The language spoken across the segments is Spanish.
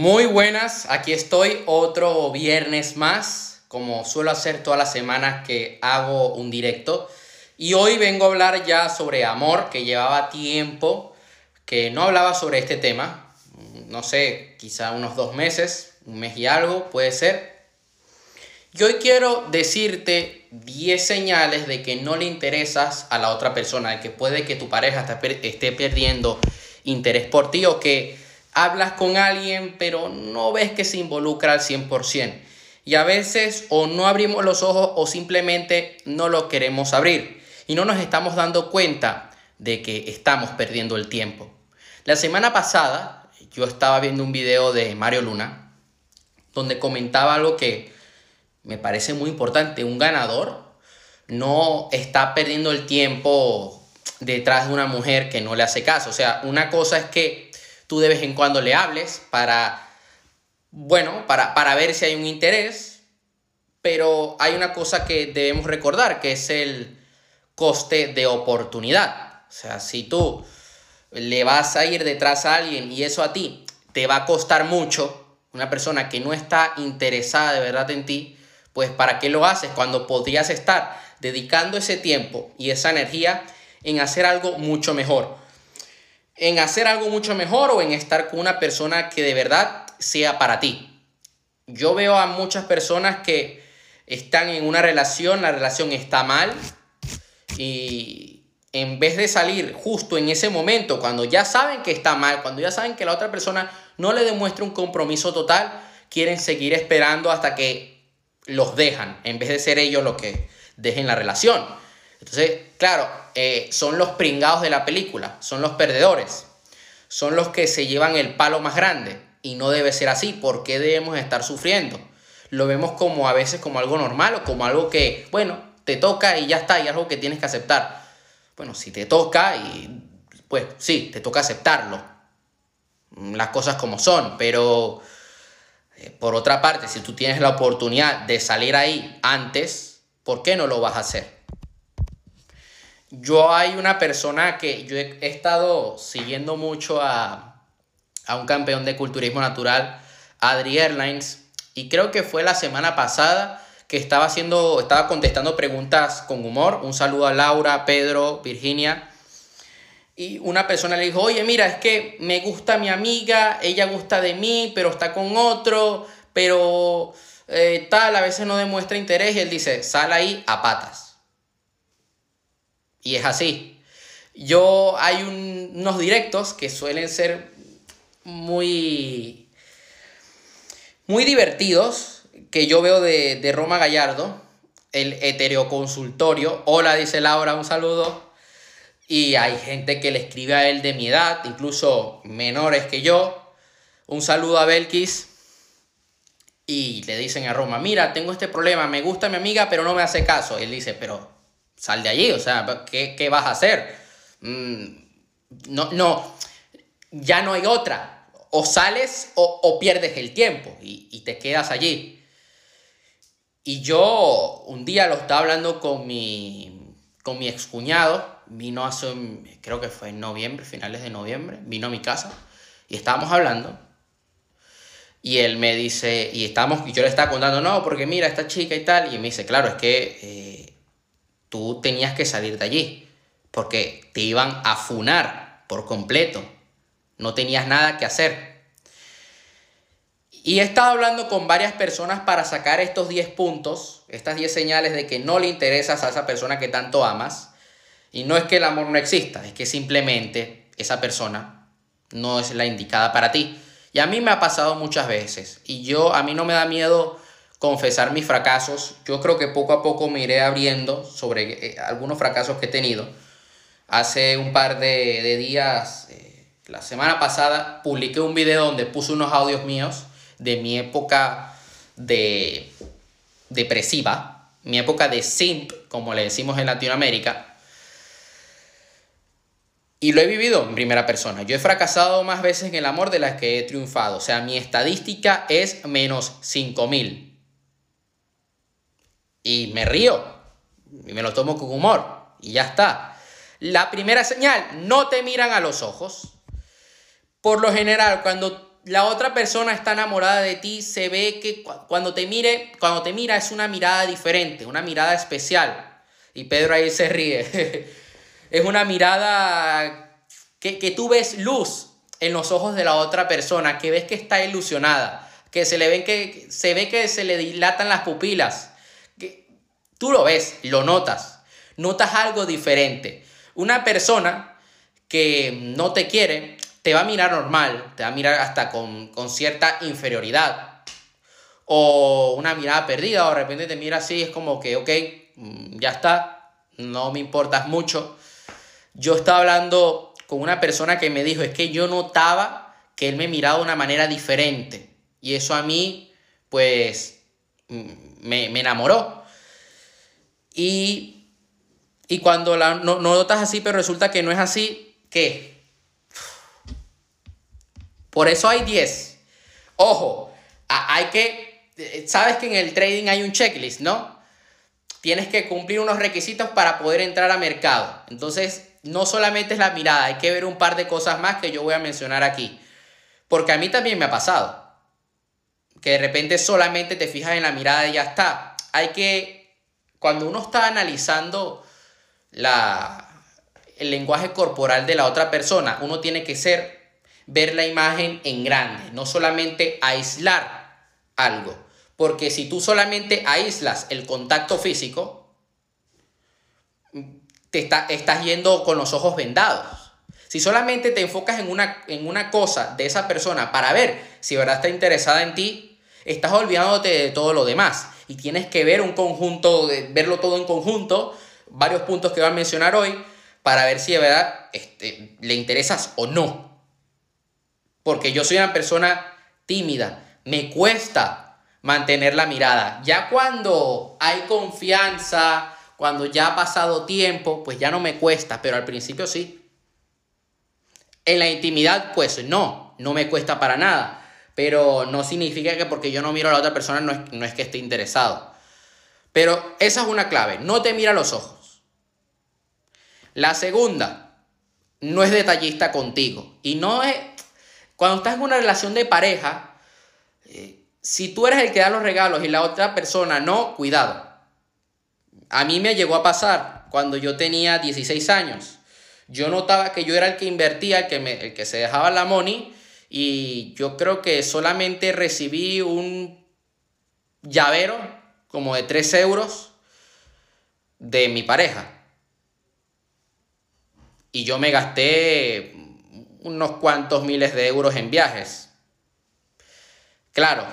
Muy buenas, aquí estoy otro viernes más, como suelo hacer todas las semanas que hago un directo. Y hoy vengo a hablar ya sobre amor, que llevaba tiempo que no hablaba sobre este tema. No sé, quizá unos dos meses, un mes y algo, puede ser. Y hoy quiero decirte 10 señales de que no le interesas a la otra persona, de que puede que tu pareja esté perdiendo interés por ti o que hablas con alguien, pero no ves que se involucra al 100%. Y a veces o no abrimos los ojos o simplemente no lo queremos abrir. Y no nos estamos dando cuenta de que estamos perdiendo el tiempo. La semana pasada yo estaba viendo un video de Mario Luna donde comentaba algo que me parece muy importante. Un ganador no está perdiendo el tiempo detrás de una mujer que no le hace caso. O sea, una cosa es que tú de vez en cuando le hables para, bueno, para, para ver si hay un interés, pero hay una cosa que debemos recordar, que es el coste de oportunidad. O sea, si tú le vas a ir detrás a alguien y eso a ti te va a costar mucho, una persona que no está interesada de verdad en ti, pues ¿para qué lo haces cuando podrías estar dedicando ese tiempo y esa energía en hacer algo mucho mejor? En hacer algo mucho mejor o en estar con una persona que de verdad sea para ti. Yo veo a muchas personas que están en una relación, la relación está mal y en vez de salir justo en ese momento, cuando ya saben que está mal, cuando ya saben que la otra persona no le demuestra un compromiso total, quieren seguir esperando hasta que los dejan, en vez de ser ellos los que dejen la relación. Entonces, claro, eh, son los pringados de la película, son los perdedores, son los que se llevan el palo más grande. Y no debe ser así. ¿Por qué debemos estar sufriendo? Lo vemos como a veces como algo normal o como algo que, bueno, te toca y ya está, y algo que tienes que aceptar. Bueno, si te toca, y pues sí, te toca aceptarlo. Las cosas como son, pero eh, por otra parte, si tú tienes la oportunidad de salir ahí antes, ¿por qué no lo vas a hacer? Yo hay una persona que yo he, estado siguiendo mucho a, a, un campeón de culturismo natural, Adri Airlines, y creo que fue la semana pasada que estaba haciendo, estaba contestando preguntas con humor. Un saludo a Laura, Pedro, Virginia. Y una persona le dijo, oye, mira, es que me gusta mi amiga, ella gusta de mí, pero está con otro, pero eh, tal, a veces no demuestra interés. Y él dice, sal ahí a patas. Y es así. Yo hay unos directos que suelen ser muy, muy divertidos que yo veo de, de Roma Gallardo, el heteroconsultorio. Hola, dice Laura, un saludo. Y hay gente que le escribe a él de mi edad, incluso menores que yo. Un saludo a Belkis. Y le dicen a Roma, mira, tengo este problema, me gusta mi amiga, pero no me hace caso. Él dice, pero sal de allí, o sea, ¿qué, vas a hacer? Mm, no, no, ya no hay otra. O sales o, pierdes el tiempo y, te quedas allí. Y yo un día lo estaba hablando con mi, con mi excuñado, vino hace, creo que fue en noviembre, finales de noviembre, vino a mi casa y estábamos hablando. Y él me dice, y, estamos, y yo le estaba contando, no, porque mira, esta chica y tal, y me dice, claro, es que eh, tú tenías que salir de allí, porque te iban a funar por completo, no tenías nada que hacer. Y he estado hablando con varias personas para sacar estos 10 puntos, estas 10 señales de que no le interesas a esa persona que tanto amas. Y no es que el amor no exista, es que simplemente esa persona no es la indicada para ti. Y a mí me ha pasado muchas veces. Y yo, a mí no me da miedo confesar mis fracasos. Yo creo que poco a poco me iré abriendo sobre eh, algunos fracasos que he tenido. Hace un par de, días, eh, la semana pasada, publiqué un video donde puse unos audios míos de mi época de depresiva, mi época de simp, como le decimos en Latinoamérica. Y lo he vivido en primera persona. Yo he fracasado más veces en el amor de las que he triunfado. O sea, mi estadística es menos 5000 y me río y me lo tomo con humor y ya está. La primera señal, no te miran a los ojos. Por lo general, cuando la otra persona está enamorada de ti, se ve que cuando te mire, cuando te mira es una mirada diferente, una mirada especial. Y Pedro ahí se ríe. es una mirada que, que tú ves luz en los ojos de la otra persona, que ves que está ilusionada, que se le ven que se ve que se le dilatan las pupilas. Tú lo ves, lo notas. Notas algo diferente. Una persona que no te quiere te va a mirar normal, te va a mirar hasta con, cierta inferioridad. O una mirada perdida, o de repente te mira así, es como que, ok, mm, ya está, no me importas mucho. Yo estaba hablando con una persona que me dijo, es que yo notaba que él me miraba de una manera diferente. Y eso a mí, pues, mm, me, enamoró. Y, y cuando la, no, no notas así, pero resulta que no es así, ¿qué? Por eso hay 10. Ojo, hay que, eh, sabes que en el trading hay un checklist, ¿no? Tienes que cumplir unos requisitos para poder entrar a mercado. Entonces, no solamente es la mirada, hay que ver un par de cosas más que yo voy a mencionar aquí. Porque a mí también me ha pasado. Que de repente solamente te fijas en la mirada y ya está. Hay que, cuando uno está analizando la, el lenguaje corporal de la otra persona, uno tiene que ser ver la imagen en grande, no solamente aislar algo. Porque si tú solamente aíslas el contacto físico, te está, estás yendo con los ojos vendados. Si solamente te enfocas en una, en una cosa de esa persona para ver si verdad está interesada en ti, estás olvidándote de todo lo demás. Y tienes que ver un conjunto, verlo todo en conjunto, varios puntos que voy a mencionar hoy, para ver si de verdad este, le interesas o no porque yo soy una persona tímida, me cuesta mantener la mirada. Ya cuando hay confianza, cuando ya ha pasado tiempo, pues ya no me cuesta, pero al principio sí. En la intimidad, pues no, no me cuesta para nada. Pero no significa que porque yo no miro a la otra persona no es, no es que esté interesado. Pero esa es una clave, no te mira los ojos. La segunda, no es detallista contigo. Y no es, cuando estás en una relación de pareja, eh, si tú eres el que da los regalos y la otra persona no, cuidado. A mí me llegó a pasar cuando yo tenía 16 años. Yo notaba que yo era el que invertía, el que, el que se dejaba la money y yo creo que solamente recibí un llavero como de 3 euros de mi pareja. Y yo me gasté unos cuantos miles de euros en viajes. Claro,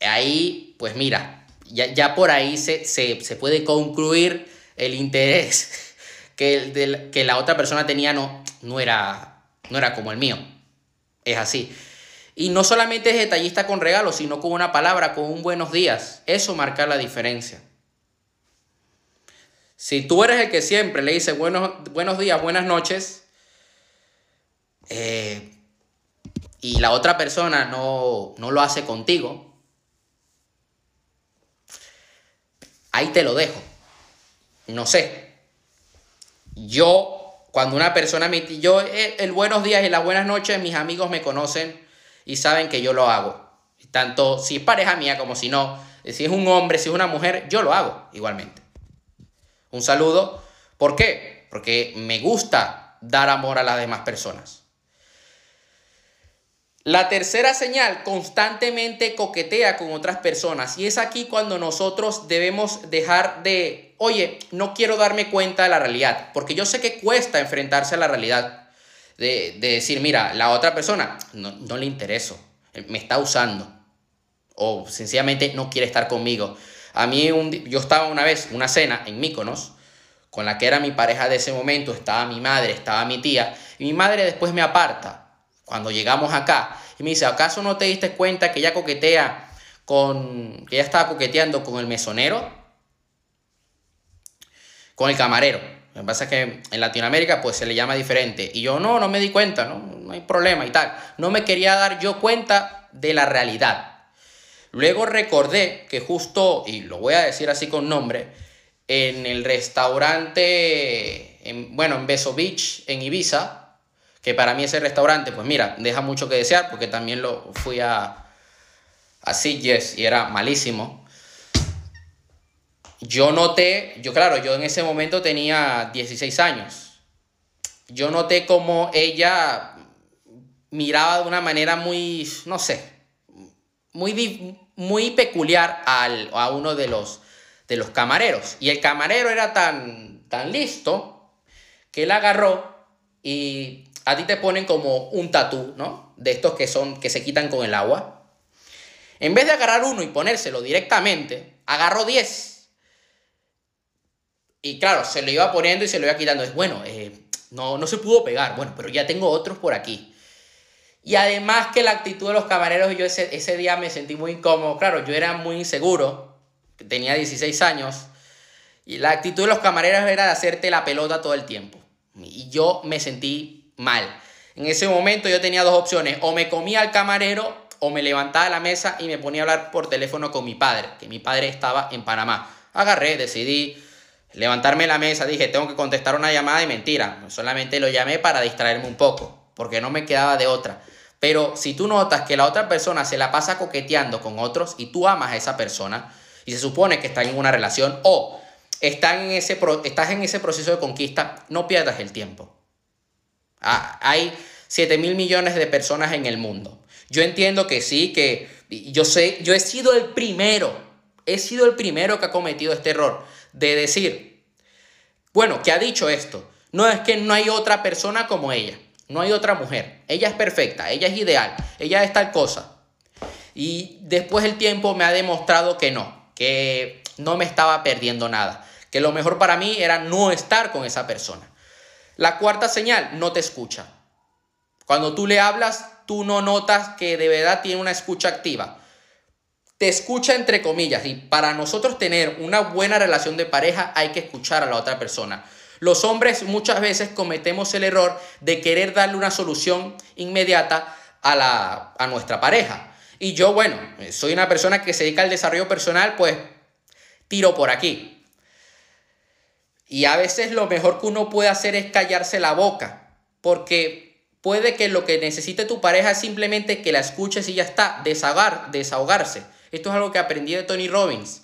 ahí, pues mira, ya, por ahí se, puede concluir el interés que, que la otra persona tenía no, no, era, no era como el mío. Es así. Y no solamente es detallista con regalos, sino con una palabra, con un buenos días. Eso marca la diferencia. Si tú eres el que siempre le dice buenos, buenos días, buenas noches, eh, y la otra persona no, no lo hace contigo, ahí te lo dejo. No sé. Yo, cuando una persona me... Yo, eh, el, buenos días y las buenas noches, mis amigos me conocen y saben que yo lo hago. Tanto si es pareja mía como si no. Si es un hombre, si es una mujer, yo lo hago igualmente. Un saludo. ¿Por qué? Porque me gusta dar amor a las demás personas. La tercera señal, constantemente coquetea con otras personas. Y es aquí cuando nosotros debemos dejar de, oye, no quiero darme cuenta de la realidad, porque yo sé que cuesta enfrentarse a la realidad. De, decir, mira, la otra persona no, no le intereso, me está usando. O sencillamente no quiere estar conmigo. A mí, yo estaba una vez, una cena en Míconos, con la que era mi pareja de ese momento, estaba mi madre, estaba mi tía, y mi madre después me aparta cuando llegamos acá, y me dice, ¿acaso no te diste cuenta que ella coquetea con, que ella estaba coqueteando con el mesonero? Con el camarero. Lo que pasa es que en Latinoamérica pues se le llama diferente. Y yo no, no me di cuenta, no, no hay problema y tal. No me quería dar yo cuenta de la realidad. Luego recordé que justo, y lo voy a decir así con nombre, en el restaurante, en, bueno, en Beso Beach, en Ibiza, que para mí ese restaurante, pues mira, deja mucho que desear porque también lo fui a, a Sitges y era malísimo. Yo noté, yo claro, yo en ese momento tenía 16 años. Yo noté como ella miraba de una manera muy, no sé, muy, muy peculiar al, a uno de los, de los camareros. Y el camarero era tan, tan listo que él agarró y a ti te ponen como un tatú, ¿no? De estos que son que se quitan con el agua. En vez de agarrar uno y ponérselo directamente, agarró 10. Y claro, se lo iba poniendo y se lo iba quitando. Es bueno, eh, no, no se pudo pegar. Bueno, pero ya tengo otros por aquí. Y además que la actitud de los camareros, yo ese, ese día me sentí muy incómodo. Claro, yo era muy inseguro, tenía 16 años. Y la actitud de los camareros era de hacerte la pelota todo el tiempo. Y yo me sentí mal. En ese momento yo tenía dos opciones. O me comía al camarero o me levantaba de la mesa y me ponía a hablar por teléfono con mi padre, que mi padre estaba en Panamá. Agarré, decidí levantarme la mesa, dije, tengo que contestar una llamada y mentira. Solamente lo llamé para distraerme un poco, porque no me quedaba de otra. Pero si tú notas que la otra persona se la pasa coqueteando con otros y tú amas a esa persona y se supone que están en una relación o están en ese estás en ese proceso de conquista, no pierdas el tiempo. Ah, hay 7 mil millones de personas en el mundo. Yo entiendo que sí, que yo sé, yo he sido el primero, he sido el primero que ha cometido este error de decir, bueno, que ha dicho esto, no es que no hay otra persona como ella. No hay otra mujer. Ella es perfecta, ella es ideal, ella es tal cosa. Y después el tiempo me ha demostrado que no, que no me estaba perdiendo nada, que lo mejor para mí era no estar con esa persona. La cuarta señal, no te escucha. Cuando tú le hablas, tú no notas que de verdad tiene una escucha activa. Te escucha entre comillas y para nosotros tener una buena relación de pareja hay que escuchar a la otra persona. Los hombres muchas veces cometemos el error de querer darle una solución inmediata a, la, a nuestra pareja. Y yo, bueno, soy una persona que se dedica al desarrollo personal, pues tiro por aquí. Y a veces lo mejor que uno puede hacer es callarse la boca, porque puede que lo que necesite tu pareja es simplemente que la escuches y ya está, desahogar, desahogarse. Esto es algo que aprendí de Tony Robbins.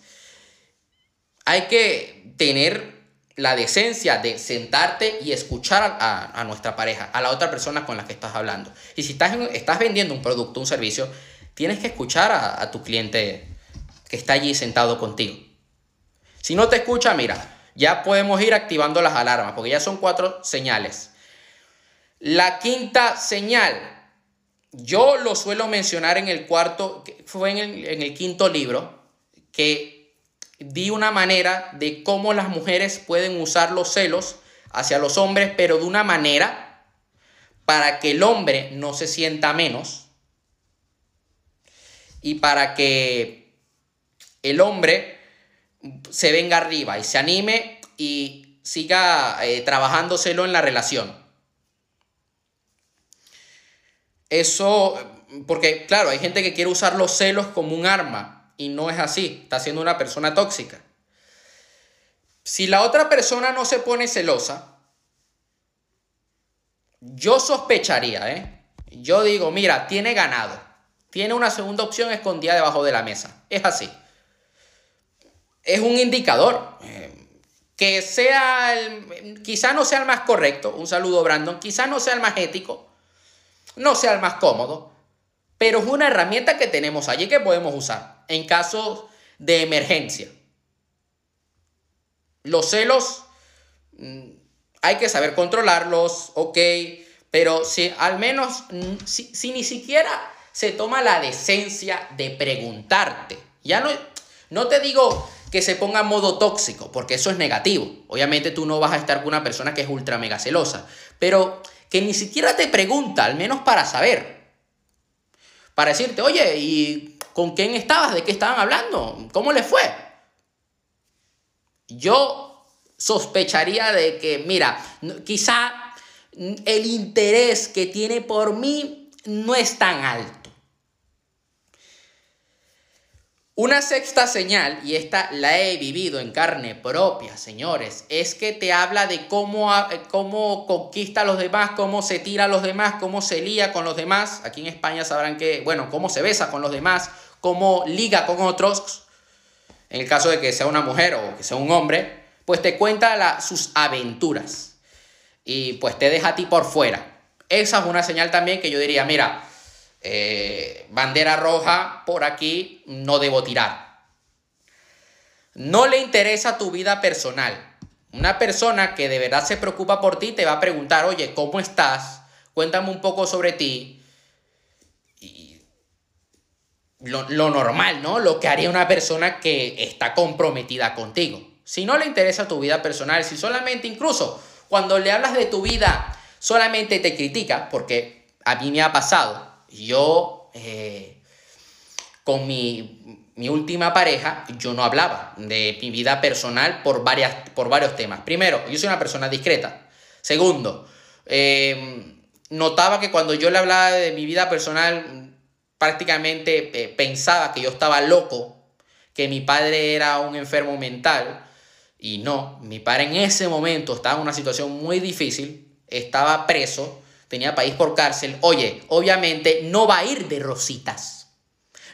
Hay que tener la decencia de sentarte y escuchar a, nuestra pareja, a la otra persona con la que estás hablando. Y si estás, vendiendo un producto, un servicio, tienes que escuchar a tu cliente que está allí sentado contigo. Si no te escucha, mira, ya podemos ir activando las alarmas, porque ya son cuatro señales. La quinta señal, yo lo suelo mencionar en el cuarto, fue en el, en el quinto libro, que di una manera de cómo las mujeres pueden usar los celos hacia los hombres, pero de una manera para que el hombre no se sienta menos y para que el hombre se venga arriba y se anime y siga eh, trabajándoselo en la relación. Eso, porque claro, hay gente que quiere usar los celos como un arma y no es así, está siendo una persona tóxica. Si la otra persona no se pone celosa, yo sospecharía, ¿eh? Yo digo, mira, tiene ganado. Tiene una segunda opción escondida debajo de la mesa. Es así. Es un indicador. Eh, que sea, el, quizá no sea el más correcto. Un saludo, Brandon. Quizá no sea el más ético. No sea el más cómodo. Pero es una herramienta que tenemos allí que podemos usar en caso de emergencia. Los celos mm, hay que saber controlarlos, ok, pero si al menos, mm, si, ni siquiera se toma la decencia de preguntarte, ya no, no te digo que se ponga en modo tóxico, porque eso es negativo. Obviamente tú no vas a estar con una persona que es ultra mega celosa, pero que ni siquiera te pregunta, al menos para saber. Para decirte, oye, ¿y ¿Con quién estabas? ¿De qué estaban hablando? ¿Cómo les fue? Yo sospecharía de que, mira, quizá el interés que tiene por mí no es tan alto. Una sexta señal, y esta la he vivido en carne propia, señores, es que te habla de cómo, cómo conquista a los demás, cómo se tira a los demás, cómo se lía con los demás. Aquí en España sabrán que, bueno, cómo se besa con los demás, cómo liga con otros. En el caso de que sea una mujer o que sea un hombre, pues te cuenta sus aventuras y pues te deja a ti por fuera. Esa es una señal también que yo diría, mira, eh, bandera roja, por aquí no debo tirar. No le interesa tu vida personal. Una persona que de verdad se preocupa por ti te va a preguntar, oye, ¿cómo estás? Cuéntame un poco sobre ti. Y lo, lo normal, ¿no? Lo que haría una persona que está comprometida contigo. Si no le interesa tu vida personal, si solamente incluso cuando le hablas de tu vida, solamente te critica, porque a mí me ha pasado, yo, eh, con mi, última pareja, yo no hablaba de mi vida personal por, varias, por varios temas. Primero, yo soy una persona discreta. Segundo, em, notaba que cuando yo le hablaba de mi vida personal, prácticamente eh, pensaba que yo estaba loco, que mi padre era un enfermo mental. Y no, mi padre en ese momento estaba en una situación muy difícil, estaba preso, tenía país por cárcel, oye, obviamente no va a ir de rositas.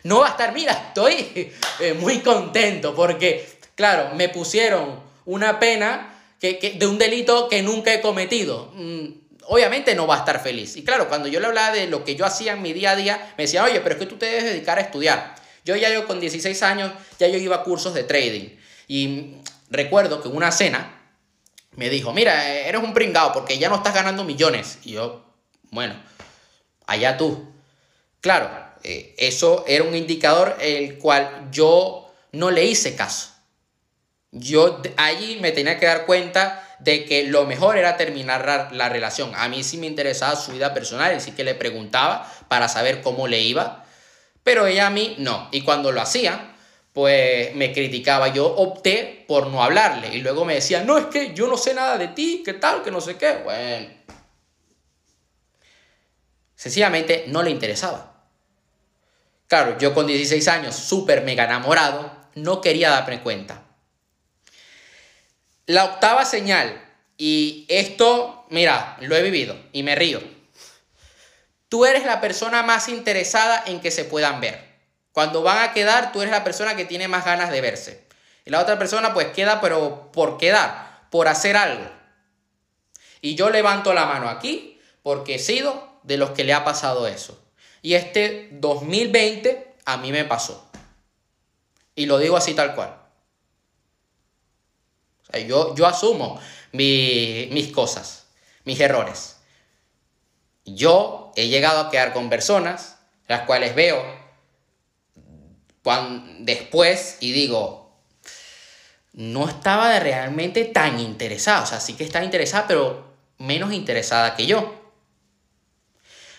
No va a estar, mira, estoy eh, muy contento porque, claro, me pusieron una pena que, de un delito que nunca he cometido. Mm, obviamente no va a estar feliz. Y claro, cuando yo le hablaba de lo que yo hacía en mi día a día, me decía, oye, pero es que tú te debes dedicar a estudiar. Yo ya yo con 16 años, ya yo iba a cursos de trading. Y recuerdo que una cena me dijo, mira, eres un pringao porque ya no estás ganando millones. Y yo, bueno, allá tú. Claro, eh, eso era un indicador el cual yo no le hice caso. Yo allí me tenía que dar cuenta de que lo mejor era terminar la, relación. A mí sí me interesaba su vida personal y sí que le preguntaba para saber cómo le iba, pero ella a mí no. Y cuando lo hacía, pues me criticaba. Yo opté por no hablarle y luego me decía, no, es que yo no sé nada de ti, qué tal, que no sé qué. Bueno, Sencillamente no le interesaba. Claro, yo con 16 años, súper mega enamorado, no quería darme cuenta. La octava señal, y esto, mira, lo he vivido y me río. Tú eres la persona más interesada en que se puedan ver. Cuando van a quedar, tú eres la persona que tiene más ganas de verse. Y la otra persona pues queda, pero por quedar, por hacer algo. Y yo levanto la mano aquí porque he sido de los que le ha pasado eso. Y este 2020 a mí me pasó. Y lo digo así tal cual. yo, yo asumo mis cosas, mis errores. Yo he llegado a quedar con personas, las cuales veo cuando, después y digo, no estaba realmente tan interesada. O sea, sí que estaba interesada, pero menos interesada que yo.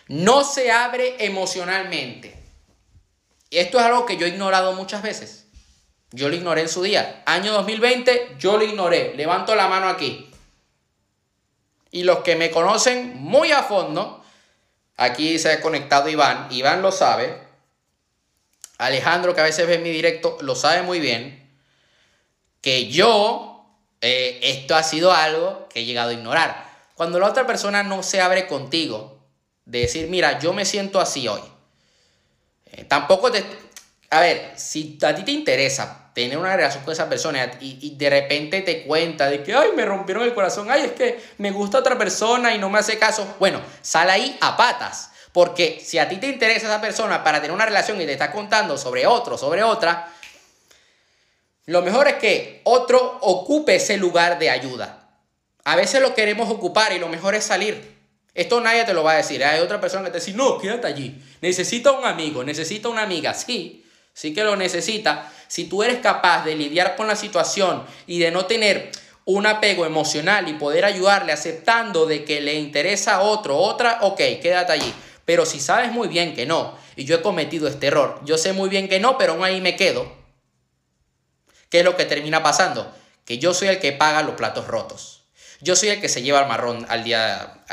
No se abre emocionalmente. Esto es algo que yo he ignorado muchas veces. Yo lo ignoré en su día. Año 2020, yo lo ignoré. Levanto la mano aquí. Y los que me conocen muy a fondo, aquí se ha conectado Iván. Iván lo sabe. Alejandro, que a veces ve mi directo, lo sabe muy bien. Que yo, eh, esto ha sido algo que he llegado a ignorar. Cuando la otra persona no se abre contigo, de decir, mira, yo me siento así hoy. Eh, tampoco te... A ver, si a ti te interesa tener una relación con esa persona y, de repente te cuenta de que, ay, me rompieron el corazón, ay, es que me gusta otra persona y no me hace caso, bueno, sal ahí a patas. Porque si a ti te interesa esa persona para tener una relación y te está contando sobre otro, sobre otra, lo mejor es que otro ocupe ese lugar de ayuda. A veces lo queremos ocupar y lo mejor es salir. Esto nadie te lo va a decir. Hay otra persona que te dice, no, quédate allí. Necesita un amigo, necesita una amiga. Sí, sí que lo necesita. Si tú eres capaz de lidiar con la situación y de no tener un apego emocional y poder ayudarle aceptando de que le interesa a otro, otra, ok, quédate allí. Pero si sabes muy bien que no, y yo he cometido este error, yo sé muy bien que no, pero aún ahí me quedo, ¿qué es lo que termina pasando? Que yo soy el que paga los platos rotos. Yo soy el que se lleva el marrón al día,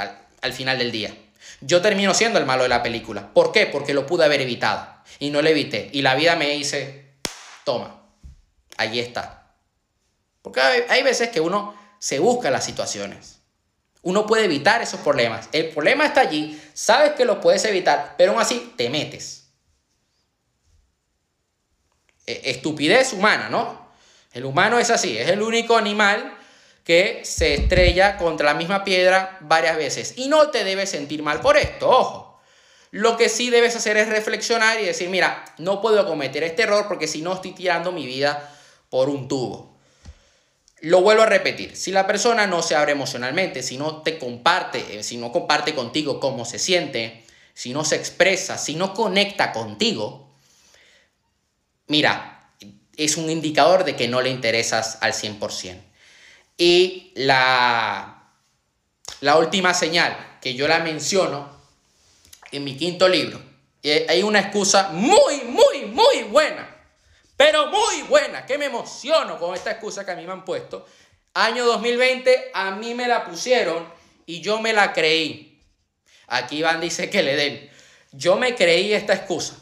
al final del día. Yo termino siendo el malo de la película. ¿Por qué? Porque lo pude haber evitado. Y no lo evité. Y la vida me dice, toma, allí está. Porque hay, hay veces que uno se busca las situaciones. Uno puede evitar esos problemas. El problema está allí, sabes que lo puedes evitar, pero aún así te metes. E, estupidez humana, ¿no? El humano es así, es el único animal que se estrella contra la misma piedra varias veces. Y no te debes sentir mal por esto, ojo. Lo que sí debes hacer es reflexionar y decir, mira, no puedo cometer este error porque si no estoy tirando mi vida por un tubo. Lo vuelvo a repetir, si la persona no se abre emocionalmente, si no te comparte, eh, si no comparte contigo cómo se siente, si no se expresa, si no conecta contigo, mira, es un indicador de que no le interesas al 100%. Y la, la última señal que yo la menciono en mi quinto libro, hay una excusa muy, muy, muy buena, pero muy buena, que me emociono con esta excusa que a mí me han puesto. Año 2020, a mí me la pusieron y yo me la creí. Aquí Iván dice que le den. Yo me creí esta excusa.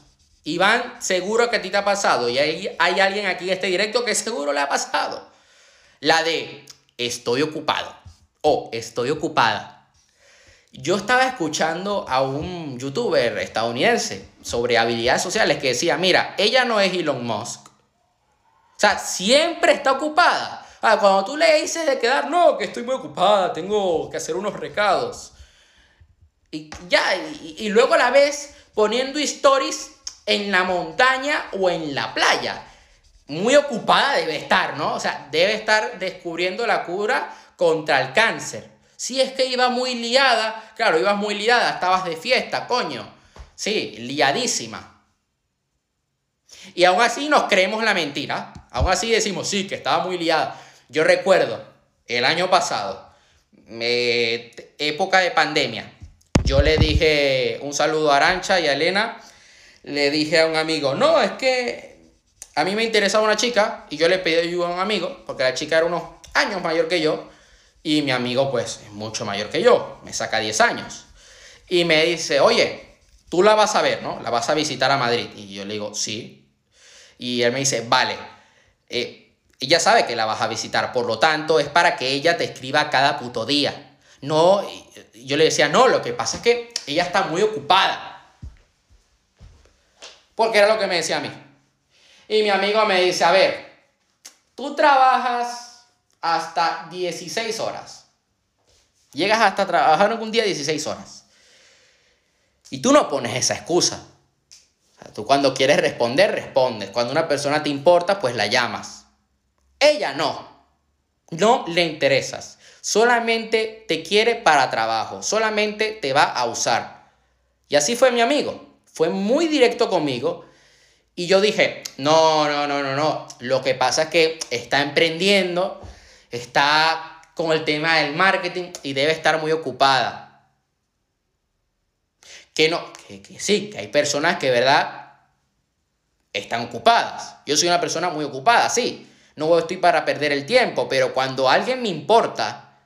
Iván, seguro que a ti te ha pasado y hay, hay alguien aquí en este directo que seguro le ha pasado. La de estoy ocupado o estoy ocupada. Yo estaba escuchando a un youtuber estadounidense sobre habilidades sociales que decía, mira, ella no es Elon Musk. O sea, siempre está ocupada. Ah, cuando tú le dices de quedar, no, que estoy muy ocupada, tengo que hacer unos recados. Y ya, y, y luego la vez poniendo stories en la montaña o en la playa muy ocupada debe estar, ¿no? O sea, debe estar descubriendo la cura contra el cáncer. Si es que iba muy liada, claro, ibas muy liada, estabas de fiesta, coño. Sí, liadísima. Y aún así nos creemos la mentira. Aún así decimos, sí, que estaba muy liada. Yo recuerdo, el año pasado, época de pandemia, yo le dije un saludo a Arancha y a Elena, le dije a un amigo, no, es que a mí me interesaba una chica y yo le pedí ayuda a un amigo, porque la chica era unos años mayor que yo y mi amigo pues es mucho mayor que yo, me saca 10 años. Y me dice, oye, tú la vas a ver, ¿no? La vas a visitar a Madrid. Y yo le digo, sí. Y él me dice, vale, eh, ella sabe que la vas a visitar, por lo tanto es para que ella te escriba cada puto día. No, yo le decía, no, lo que pasa es que ella está muy ocupada. Porque era lo que me decía a mí. Y mi amigo me dice, a ver, tú trabajas hasta 16 horas. Llegas hasta trabajar un día 16 horas. Y tú no pones esa excusa. Tú cuando quieres responder, respondes. Cuando una persona te importa, pues la llamas. Ella no. No le interesas. Solamente te quiere para trabajo. Solamente te va a usar. Y así fue mi amigo. Fue muy directo conmigo y yo dije, no, no, no, no, no. Lo que pasa es que está emprendiendo, está con el tema del marketing y debe estar muy ocupada. Que no, que, sí, que hay personas que, ¿verdad? Están ocupadas. Yo soy una persona muy ocupada, sí. No estoy para perder el tiempo, pero cuando alguien me importa,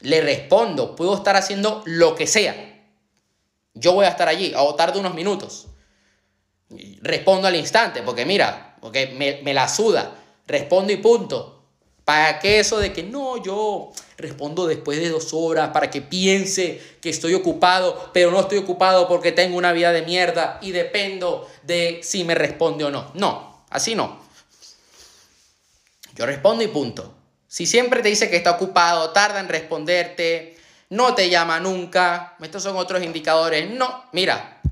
le respondo, puedo estar haciendo lo que sea. Yo voy a estar allí, o tarde unos minutos respondo al instante, porque mira, porque me, me la suda, respondo y punto. ¿Para qué eso de que no, yo respondo después de dos horas para que piense que estoy ocupado, pero no estoy ocupado porque tengo una vida de mierda y dependo de si me responde o no? No, así no. Yo respondo y punto. Si siempre te dice que está ocupado, tarda en responderte, no te llama nunca, estos son otros indicadores. No, mira,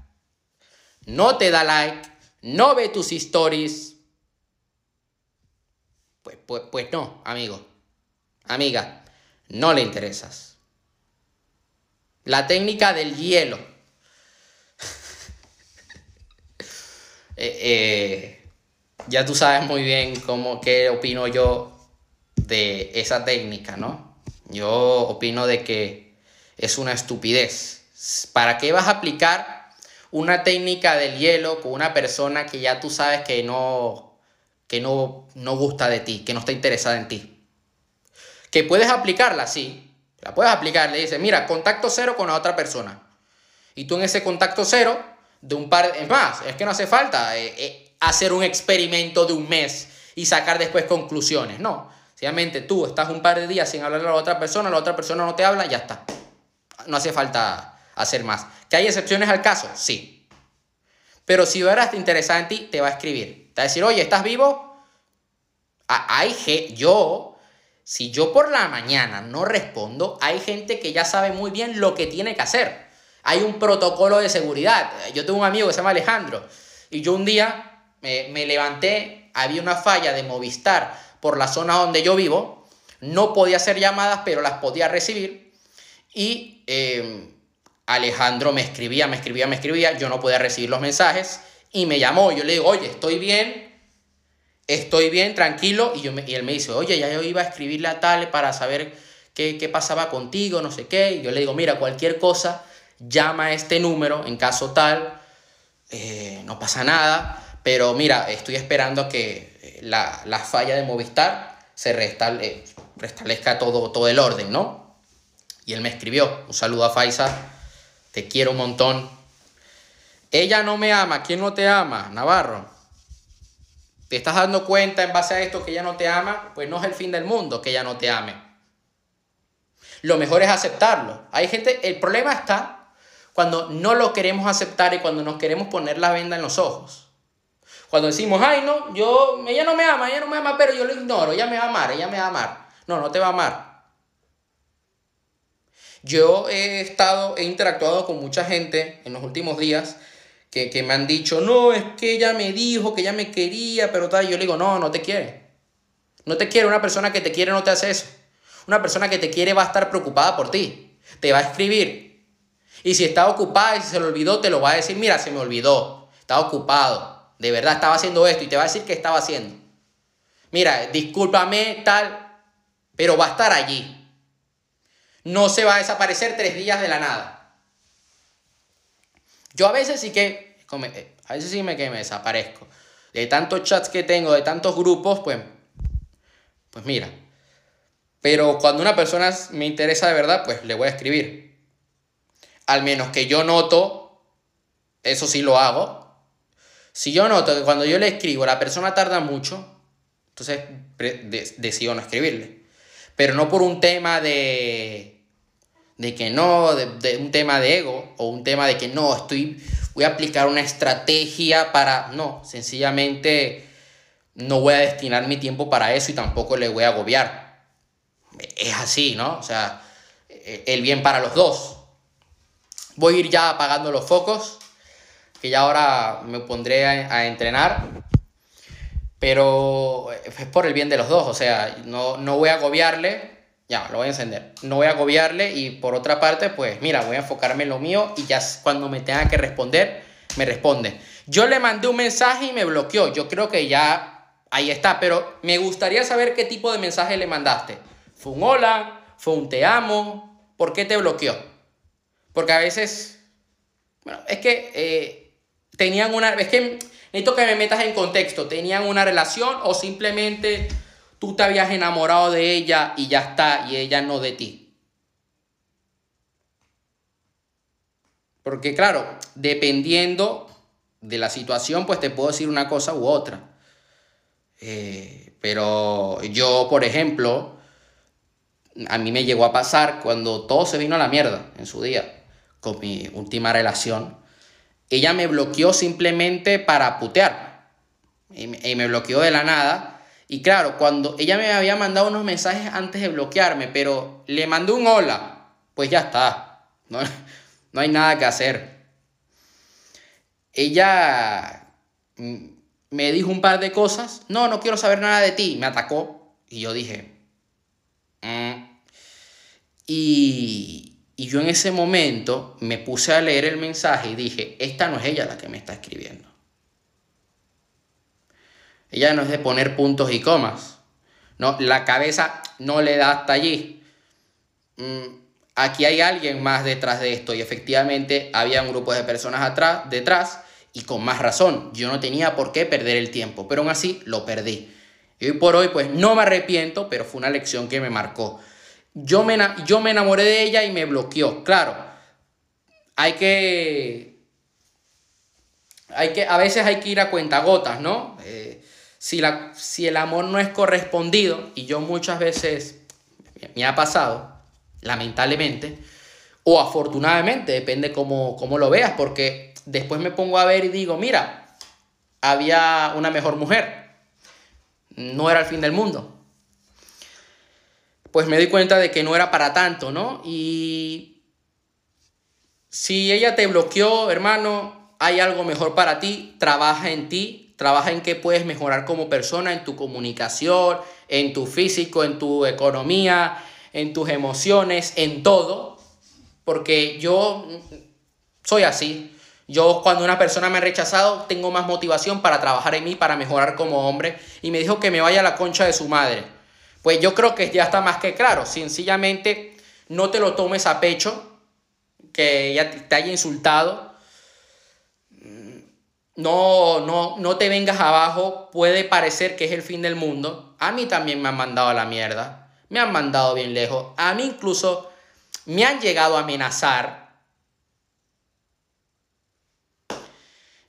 no te da like, no ve tus stories, pues, pues, pues no, amigo, amiga, no le interesas. La técnica del hielo. Eh, eh, ya tú sabes muy bien cómo, qué opino yo de esa técnica, ¿no? Yo opino de que es una estupidez. ¿Para qué vas a aplicar una técnica del hielo con una persona que ya tú sabes que no, que no, no gusta de ti, que no está interesada en ti. Que puedes aplicarla, sí. La puedes aplicar, le dices, mira, contacto cero con la otra persona. Y tú en ese contacto cero, de un par, es más, es que no hace falta, eh, eh, hacer un experimento de un mes y sacar después conclusiones. No, sencillamente tú estás un par de días sin hablarle a la otra persona, la otra persona no te habla, ya está. No hace falta hacer más. ¿Que hay excepciones al caso? Sí. Pero si verás te interesa en ti, te va a escribir. Te decir, oye, ¿estás vivo? Hay yo, si yo por la mañana no respondo, hay gente que ya sabe muy bien lo que tiene que hacer. Hay un protocolo de seguridad. Yo tengo un amigo que se llama Alejandro y yo un día me levanté, había una falla de Movistar por la zona donde yo vivo, no podía hacer llamadas, pero las podía recibir y eh, Alejandro me escribía, me escribía, me escribía, yo no podía recibir los mensajes y me llamó, yo le digo, oye, estoy bien, estoy bien, tranquilo, y, yo y él me dice, oye, ya yo iba a escribirle a tal para saber qué, qué pasaba contigo, no sé qué, y yo le digo, mira, cualquier cosa, llama a este número en caso tal, eh, no pasa nada, pero mira, estoy esperando que eh, la, la falla de Movistar se restable, restablezca todo, todo el orden, ¿no? Y él me escribió, un saludo a Faisa, te quiero un montón. Ella no me ama, ¿quién no te ama? Navarro. ¿Te estás dando cuenta en base a esto que ella no te ama? Pues no es el fin del mundo que ella no te ame. Lo mejor es aceptarlo. Hay gente, el problema está cuando no lo queremos aceptar y cuando nos queremos poner la venda en los ojos. Cuando decimos, ay, no, yo, ella no me ama, ella no me ama, pero yo lo ignoro, ella me va a amar, ella me va a amar. No, no te va a amar. Yo he estado, he interactuado con mucha gente en los últimos días que, que me han dicho, no, es que ella me dijo que ella me quería, pero tal. Yo le digo, no, no te quiere. No te quiere. Una persona que te quiere no te hace eso. Una persona que te quiere va a estar preocupada por ti. Te va a escribir, y si está ocupada y si se le olvidó, te lo va a decir, mira, se me olvidó, estaba ocupado, de verdad estaba haciendo esto y te va a decir qué estaba haciendo. Mira, discúlpame, tal, pero va a estar allí. No se va a desaparecer tres días de la nada. Yo a veces sí que, eh, a veces sí me, que me desaparezco. De tantos chats que tengo, de tantos grupos, pues, pues mira. Pero cuando una persona me interesa de verdad, pues le voy a escribir al menos que yo noto, eso sí lo hago, si yo noto que cuando yo le escribo la persona tarda mucho, entonces decido no escribirle. Pero no por un tema de, de que no, de, un tema de ego o un tema de que no, estoy, voy a aplicar una estrategia para, no, sencillamente no voy a destinar mi tiempo para eso y tampoco le voy a agobiar. Es así, ¿no? O sea, el bien para los dos. Voy a ir ya apagando los focos, que ya ahora me pondré a, entrenar, pero es por el bien de los dos, o sea, no, no voy a agobiarle, ya, lo voy a encender, no voy a agobiarle y por otra parte, pues mira, voy a enfocarme en lo mío y ya cuando me tenga que responder, me responde. Yo le mandé un mensaje y me bloqueó, yo creo que ya ahí está, pero me gustaría saber qué tipo de mensaje le mandaste. ¿Fue un hola? ¿Fue un te amo? ¿Por qué te bloqueó? Porque a veces, bueno, es que eh, tenían una, es que necesito que me metas en contexto, tenían una relación o simplemente tú te habías enamorado de ella y ya está, y ella no de ti. Porque claro, dependiendo de la situación, pues te puedo decir una cosa u otra. Eh, pero yo, por ejemplo, a mí me llegó a pasar cuando todo se vino a la mierda en su día con mi última relación, ella me bloqueó simplemente para putear. Y me, bloqueó de la nada. Y claro, cuando ella me había mandado unos mensajes antes de bloquearme, pero le mandó un hola, pues ya está. No, no hay nada que hacer. Ella me dijo un par de cosas. No, no quiero saber nada de ti. Me atacó. Y yo dije. Mm". Y, y yo en ese momento me puse a leer el mensaje y dije, esta no es ella la que me está escribiendo. Ella no es de poner puntos y comas. No, la cabeza no le da hasta allí. Mm, aquí hay alguien más detrás de esto y efectivamente había un grupo de personas atrás, detrás y con más razón. Yo no tenía por qué perder el tiempo, pero aún así lo perdí. Y hoy por hoy pues no me arrepiento, pero fue una lección que me marcó. Yo me, yo me enamoré de ella y me bloqueó. Claro, hay que, hay que, a veces hay que ir a cuentagotas, ¿no? Eh, si, la, si el amor no es correspondido, y yo muchas veces me ha pasado, lamentablemente, o afortunadamente, depende cómo, cómo lo veas, porque después me pongo a ver y digo, mira, había una mejor mujer, no era el fin del mundo. Pues me doy cuenta de que no era para tanto, ¿no? Y si ella te bloqueó, hermano, hay algo mejor para ti, trabaja en ti, trabaja en qué puedes mejorar como persona, en tu comunicación, en tu físico, en tu economía, en tus emociones, en todo. Porque yo soy así. Yo cuando una persona me ha rechazado tengo más motivación para trabajar en mí, para mejorar como hombre. Y me dijo que me vaya a la concha de su madre. Pues yo creo que ya está más que claro. Sencillamente no te lo tomes a pecho, que ella te haya insultado no, no, no te vengas abajo, puede parecer que es el fin del mundo. A mí también me han mandado a la mierda, me han mandado bien lejos. A mí incluso me han llegado a amenazar.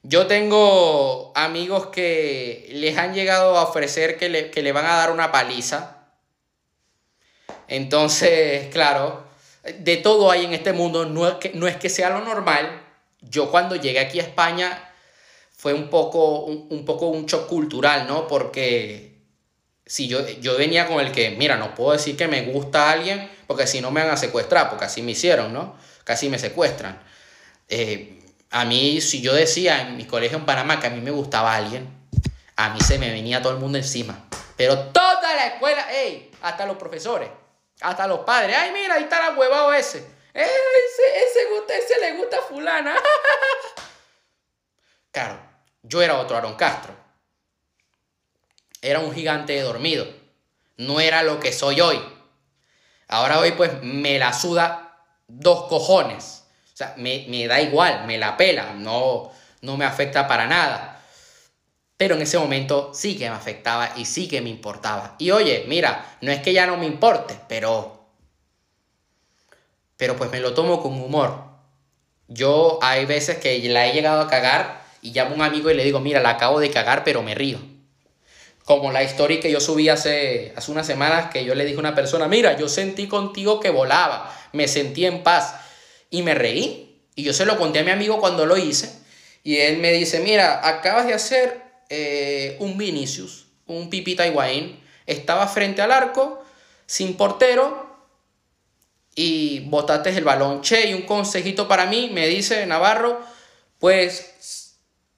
Yo tengo amigos que les han llegado a ofrecer que le, que le van a dar una paliza. Entonces, claro, de todo hay en este mundo, no es que, no es que sea lo normal. Yo cuando llegué aquí a España fue un poco un, poco un shock cultural, ¿no? Porque si yo, yo venía con el que, mira, no puedo decir que me gusta a alguien porque si no me van a secuestrar, porque así me hicieron, ¿no? Casi me secuestran. Eh, a mí, si yo decía en mi colegio en Panamá que a mí me gustaba alguien, a mí se me venía todo el mundo encima. Pero toda la escuela, ey, hasta los profesores, hasta los padres, ay, mira, ahí está la huevado ese. Ese, ese, gusta, ese le gusta a fulana. claro, yo era otro Aaron Castro. Era un gigante dormido. No era lo que soy hoy. Ahora hoy pues me la suda dos cojones. O sea, me, da igual, me la pela, no, no me afecta para nada. Pero en ese momento sí que me afectaba y sí que me importaba. Y oye, mira, no es que ya no me importe, pero... Pero pues me lo tomo con humor. Yo hay veces que la he llegado a cagar y llamo a un amigo y le digo, mira, la acabo de cagar, pero me río. Como la historia que yo subí hace, hace unas semanas que yo le dije a una persona, mira, yo sentí contigo que volaba, me sentí en paz y me reí. Y yo se lo conté a mi amigo cuando lo hice y él me dice, mira, acabas de hacer eh, un Vinicius, un Pipita Higuaín, estaba frente al arco, sin portero, y botaste el balón. Che, y un consejito para mí, me dice Navarro, pues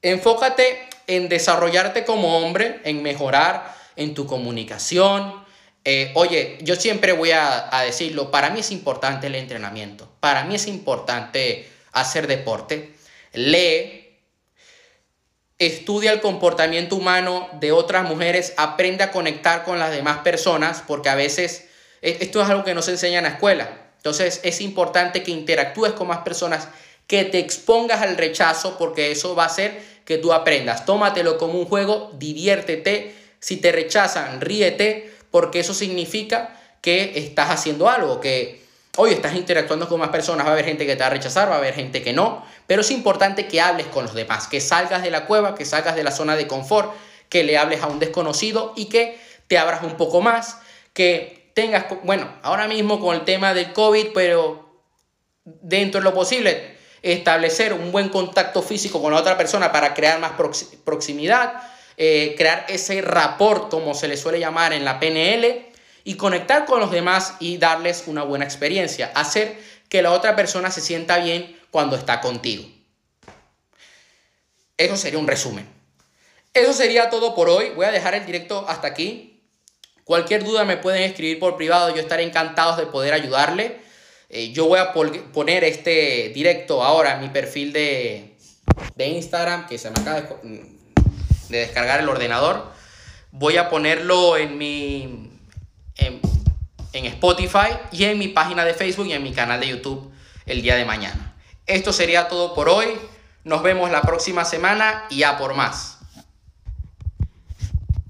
Enfócate en desarrollarte como hombre, en mejorar en tu comunicación. Eh, oye, yo siempre voy a, a decirlo, para mí es importante el entrenamiento, para mí es importante hacer deporte. Lee, estudia el comportamiento humano de otras mujeres, aprende a conectar con las demás personas, porque a veces e, esto es algo que no se enseña en la escuela. Entonces es importante que interactúes con más personas que te expongas al rechazo porque eso va a hacer que tú aprendas. Tómatelo como un juego, diviértete. Si te rechazan, ríete porque eso significa que estás haciendo algo, que hoy estás interactuando con más personas, va a haber gente que te va a rechazar, va a haber gente que no, pero es importante que hables con los demás, que salgas de la cueva, que salgas de la zona de confort, que le hables a un desconocido y que te abras un poco más, que tengas, bueno, ahora mismo con el tema del COVID, pero dentro de lo posible, establecer un buen contacto físico con la otra persona para crear más proximidad, eh, crear ese rapport, como se le suele llamar en la PNL, y conectar con los demás y darles una buena experiencia, hacer que la otra persona se sienta bien cuando está contigo. Eso sería un resumen. Eso sería todo por hoy. Voy a dejar el directo hasta aquí. Cualquier duda me pueden escribir por privado. Yo estaré encantado de poder ayudarle. Eh, yo voy a poner este directo ahora en mi perfil de, Instagram, que se me acaba de, descargar el ordenador. Voy a ponerlo en mi... En, en Spotify y en mi página de Facebook y en mi canal de YouTube el día de mañana. Esto sería todo por hoy. Nos vemos la próxima semana y a por más.